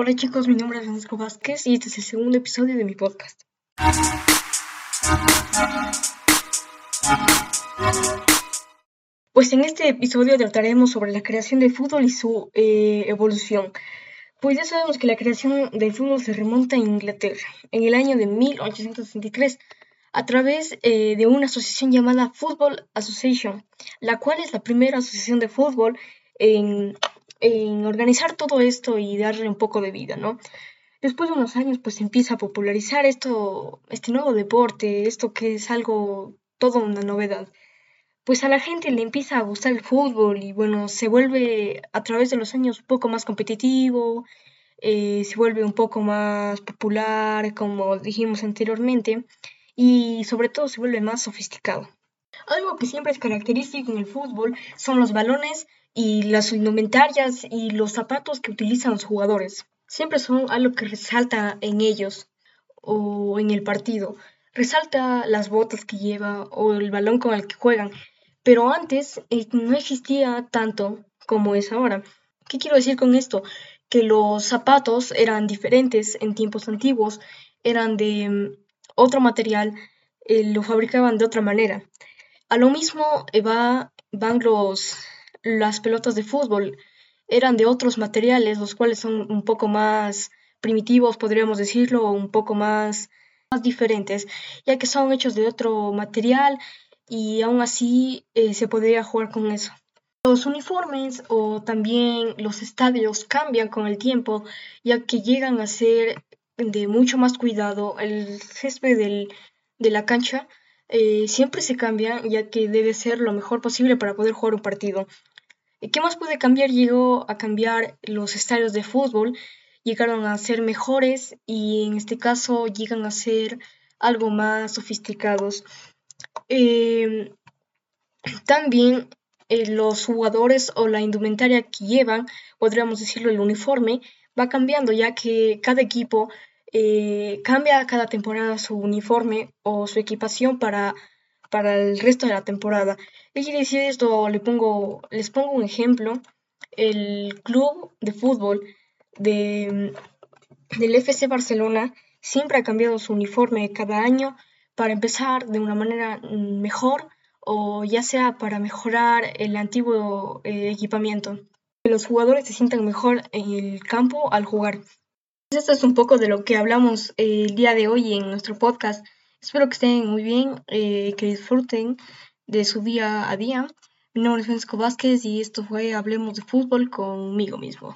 Hola chicos, mi nombre es Francisco Vázquez y este es el segundo episodio de mi podcast. Pues en este episodio trataremos sobre la creación del fútbol y su eh, evolución. Pues ya sabemos que la creación del fútbol se remonta a Inglaterra en el año de 1863 a través eh, de una asociación llamada Football Association, la cual es la primera asociación de fútbol en en organizar todo esto y darle un poco de vida, ¿no? Después de unos años, pues empieza a popularizar esto, este nuevo deporte, esto que es algo, todo una novedad. Pues a la gente le empieza a gustar el fútbol y bueno, se vuelve a través de los años un poco más competitivo, eh, se vuelve un poco más popular, como dijimos anteriormente, y sobre todo se vuelve más sofisticado. Algo que siempre es característico en el fútbol son los balones y las indumentarias y los zapatos que utilizan los jugadores. Siempre son algo que resalta en ellos o en el partido. Resalta las botas que lleva o el balón con el que juegan. Pero antes eh, no existía tanto como es ahora. ¿Qué quiero decir con esto? Que los zapatos eran diferentes en tiempos antiguos, eran de mm, otro material, eh, lo fabricaban de otra manera. A lo mismo eh, va, van los, las pelotas de fútbol. Eran de otros materiales, los cuales son un poco más primitivos, podríamos decirlo, un poco más, más diferentes, ya que son hechos de otro material y aún así eh, se podría jugar con eso. Los uniformes o también los estadios cambian con el tiempo, ya que llegan a ser de mucho más cuidado. El césped del, de la cancha eh, siempre se cambia, ya que debe ser lo mejor posible para poder jugar un partido. ¿Qué más puede cambiar? Llegó a cambiar los estadios de fútbol, llegaron a ser mejores y en este caso llegan a ser algo más sofisticados. Em, también eh, los jugadores o la indumentaria que llevan, podríamos decirlo, el uniforme, va cambiando ya que cada equipo eh, cambia cada temporada su uniforme o su equipación para, para el resto de la temporada. ¿Qué decir esto? Les pongo un ejemplo. El club de fútbol de, del FC Barcelona siempre ha cambiado su uniforme cada año para empezar de una manera mejor o ya sea para mejorar el antiguo eh, equipamiento. Que los jugadores se sientan mejor en el campo al jugar. Esto es un poco de lo que hablamos eh, el día de hoy en nuestro podcast. Espero que estén muy bien, eh, que disfruten de su día a día. Mi nombre es Francisco Vázquez y esto fue Hablemos de Fútbol conmigo mismo.